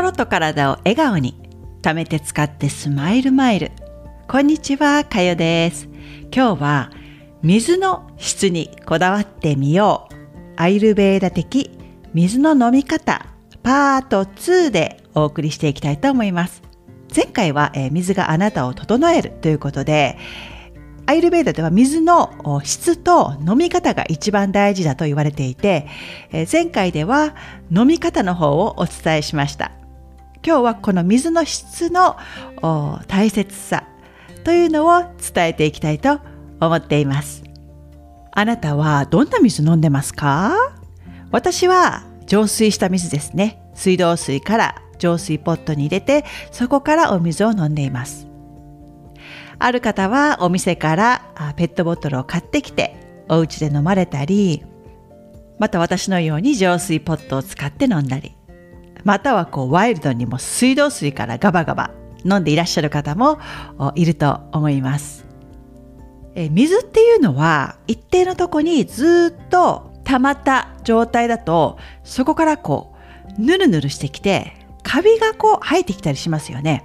心と体を笑顔に貯めて使ってスマイルマイル。こんにちはかよです。今日は水の質にこだわってみよう。アイルベーダ的水の飲み方パート2でお送りしていきたいと思います。前回は、え水があなたを整えるということでアイルベーダでは水の質と飲み方が一番大事だと言われていて、前回では飲み方の方をお伝えしました。今日はこの水の質の大切さというのを伝えていきたいと思っています。あなたはどんな水飲んでますか？私は浄水した水ですね。水道水から浄水ポットに入れてそこからお水を飲んでいます。ある方はお店からペットボトルを買ってきてお家で飲まれたりまた私のように浄水ポットを使って飲んだりまたはこうワイルドにも水道水からガバガバ飲んでいらっしゃる方もいると思います。え水っていうのは一定のとこにずっと溜まった状態だとそこからこうヌルヌルしてきてカビがこう生えてきたりしますよね。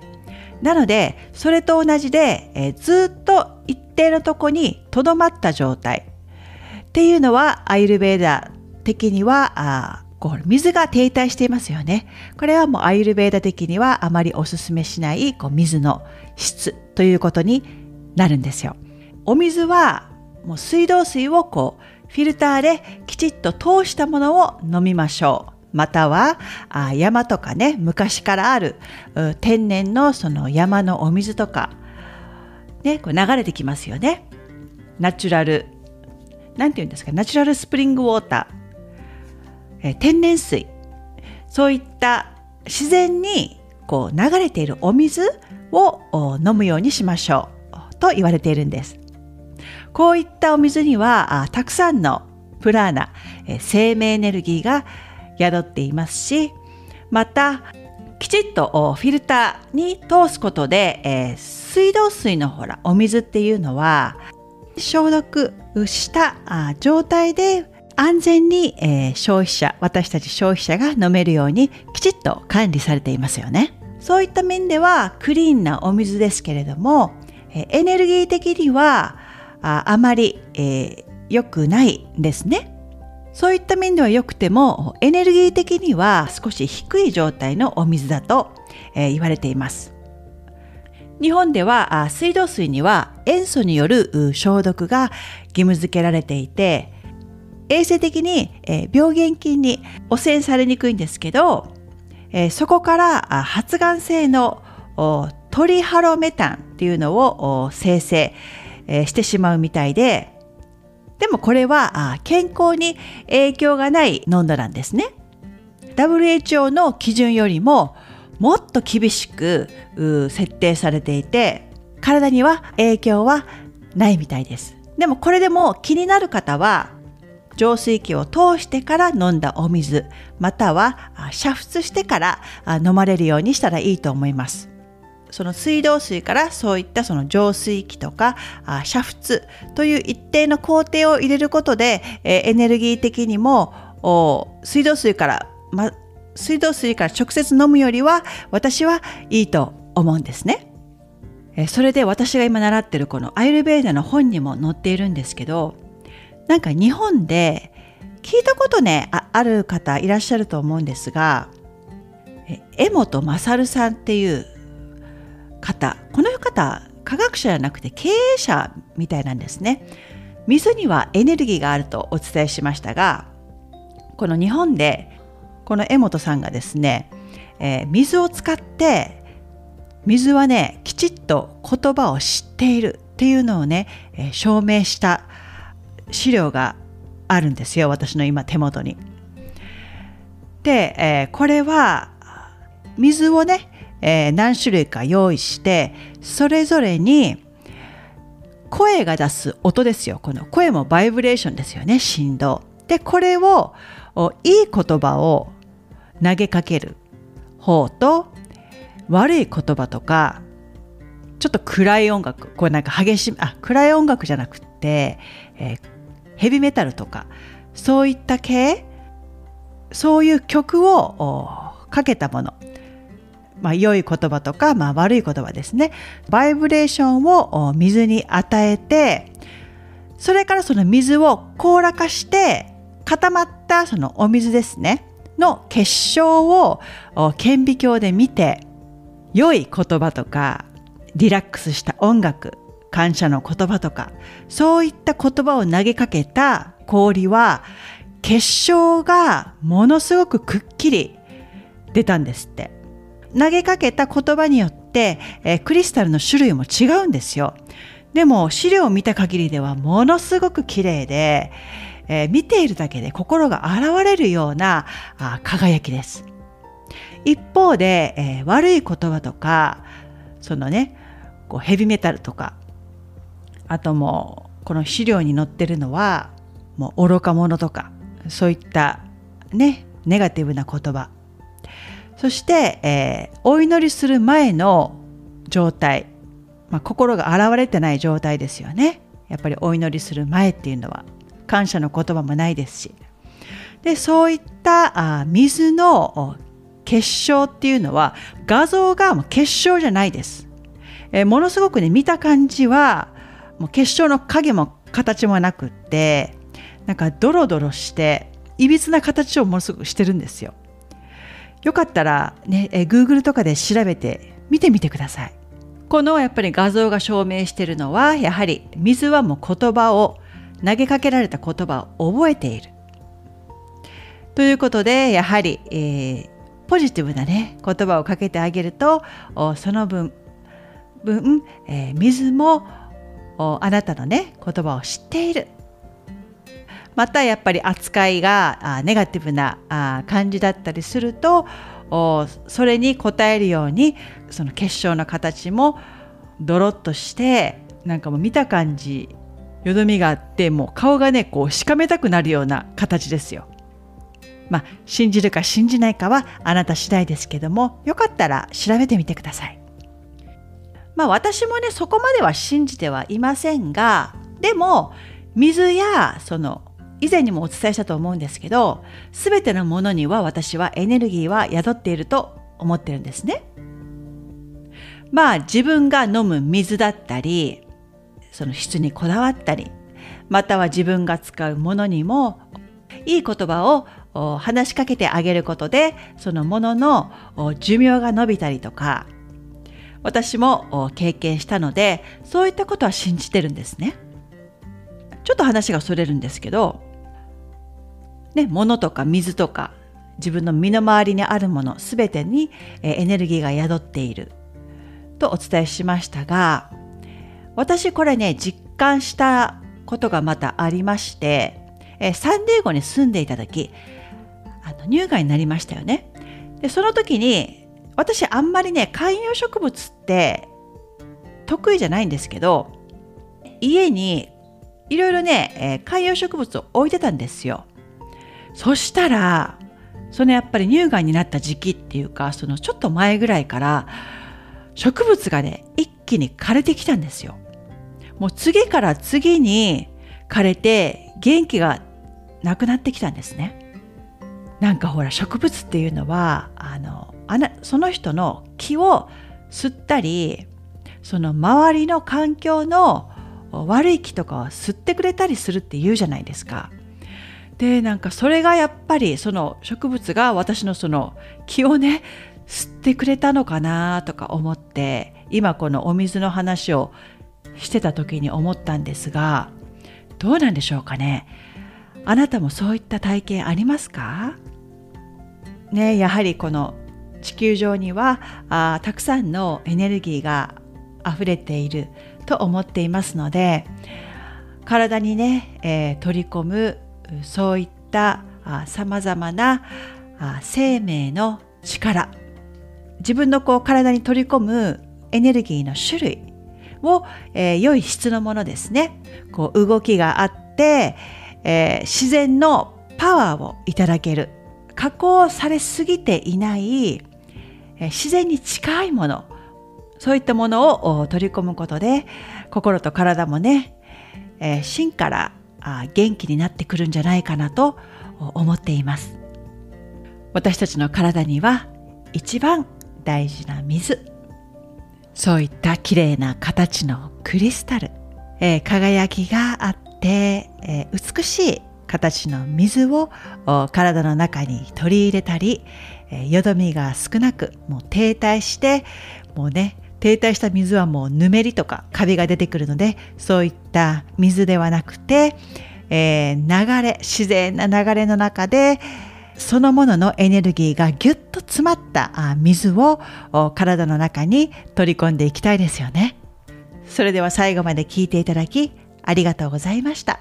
なのでそれと同じで、え、ずっと一定のとこにとどまった状態っていうのはアイルベーダ的にはあこう水が停滞していますよね。これはもうアイルベーダ的にはあまりおすすめしないこう水の質ということになるんですよ。お水はもう水道水をこうフィルターできちっと通したものを飲みましょう。またはあ山とかね昔からある天然のその山のお水とか、ね、こう流れてきますよね。ナチュラル何て言うんですか？ナチュラルスプリングウォーター、え天然水そういった自然にこう流れているお水を飲むようにしましょうと言われているんです。こういったお水にはたくさんのプラーナ、生命エネルギーが宿っていますしまたきちっとフィルターに通すことで、えー、水道水のほらお水っていうのは消毒した状態で安全に、えー、消費者私たち消費者が飲めるようにきちっと管理されていますよねそういった面ではクリーンなお水ですけれども、え、エネルギー的にはああまり、えー、良くないですねそういった面では良くてもエネルギー的には少し低い状態のお水だと、えー、言われています。日本では水道水には塩素による消毒が義務付けられていて衛生的にえ病原菌に汚染されにくいんですけどえそこから発がん性のトリハロメタンっていうのを生成えしてしまうみたいででもこれは健康に影響がない濃度なんですね。WHO の基準よりももっと厳しく設定されていて体には影響はないみたいです。でもこれでも気になる方は浄水器を通してから飲んだお水または煮沸してから飲まれるようにしたらいいと思います。その水道水からそういったその浄水器とかあ煮沸という一定の工程を入れることで、えエネルギー的にも水道水から、ま、水道水から直接飲むよりは私はいいと思うんですね。それで私が今習ってるこのアイルベーダの本にも載っているんですけどなんか日本で聞いたことねある方いらっしゃると思うんですが江本勝さんっていう方この方科学者じゃなくて経営者みたいなんですね。水にはエネルギーがあるとお伝えしましたがこの日本でこの江本さんがですね、えー、水を使って水はねきちっと言葉を知っているっていうのをね、えー、証明した資料があるんですよ私の今手元に。で、えー、これは水をねえー、何種類か用意してそれぞれに声が出す音ですよこの声もバイブレーションですよね振動でこれをいい言葉を投げかける方と悪い言葉とかちょっと暗い音楽これなんか激しいあ暗い音楽じゃなくって、えー、ヘビメタルとかそういった系そういう曲をかけたもの。まあ、良い言葉とか、まあ、悪い言葉ですね。バイブレーションを水に与えてそれからその水を凍らかして固まったそのお水ですね。の結晶を顕微鏡で見て良い言葉とかリラックスした音楽感謝の言葉とかそういった言葉を投げかけた氷は結晶がものすごくくっきり出たんですって。投げかけた言葉によって、えー、クリスタルの種類も違うんですよ。でも資料を見た限りではものすごく綺麗で、えー、見ているだけで心が洗われるようなあ輝きです。一方で、えー、悪い言葉とかそのねこうヘビメタルとかあともうこの資料に載ってるのはもう愚か者とかそういったねネガティブな言葉。そして、えー、お祈りする前の状態、まあ、心が洗われてない状態ですよね。やっぱりお祈りする前っていうのは。感謝の言葉もないですし。でそういったあ水の結晶っていうのは画像がもう結晶じゃないです、えー、ものすごくね見た感じはもう結晶の影も形もなくってなんかドロドロしていびつな形をものすごくしてるんですよよかったらね、え Google とかで調べて見てみてください。このやっぱり画像が証明しているのはやはり水はもう言葉を投げかけられた言葉を覚えている。ということでやはり、えー、ポジティブなね言葉をかけてあげるとその分分、えー、水もあなたのね言葉を知っているまたやっぱり扱いがネガティブな感じだったりするとそれに応えるようにその結晶の形もドロッとしてなんかもう見た感じよどみがあってもう顔がねこうしかめたくなるような形ですよ。まあ信じるか信じないかはあなた次第ですけどもよかったら調べてみてください。まあ私もねそこまでは信じてはいませんがでも水やその以前にもお伝えしたと思うんですけど全てのものには私はエネルギーは宿っていると思ってるんですね。まあ自分が飲む水だったりその質にこだわったりまたは自分が使うものにもいい言葉を話しかけてあげることでそのものの寿命が伸びたりとか私も経験したのでそういったことは信じてるんですね。ちょっと話がそれるんですけどね、物とか水とか自分の身の回りにあるもの全てにエネルギーが宿っているとお伝えしましたが私これね実感したことがまたありましてサンディエゴに住んでいた時あの乳がんになりましたよねでその時に私あんまりね観葉植物って得意じゃないんですけど家にいろいろね観葉植物を置いてたんですよそしたらそのやっぱり乳がんになった時期っていうかそのちょっと前ぐらいから植物がね一気に枯れてきたんですよ。もう次から次に枯れて元気がなくなってきたんですね。なんかほら植物っていうのはあのあなその人の気を吸ったりその周りの環境の悪い気とかを吸ってくれたりするって言うじゃないですか。でなんかそれがやっぱりその植物が私のその気をね吸ってくれたのかなとか思って今このお水の話をしてた時に思ったんですがどうなんでしょうかねあなたもそういった体験ありますか？ねやはりこの地球上にはあたくさんのエネルギーが溢れていると思っていますので体にね、えー、取り込むそういったさまざまな生命の力自分のこう体に取り込むエネルギーの種類を、えー、良い質のものですね。こう動きがあって、えー、自然のパワーをいただける。加工されすぎていない、えー、自然に近いもの。そういったものを取り込むことで心と体もね、えー、芯からあ元気になってくるんじゃないかなと思っています。私たちの体には一番大事な水。そういった綺麗な形のクリスタル、えー、輝きがあって、えー、美しい形の水を体の中に取り入れたり、えー、よどみが少なくもう停滞してもうね停滞した水はもうぬめりとかカビが出てくるのでそういった水ではなくて、えー、流れ自然な流れの中でそのもののエネルギーがぎゅっと詰まった水を体の中に取り込んでいきたいですよね。それでは最後まで聞いていただきありがとうございました。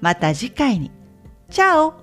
また次回に。チャオ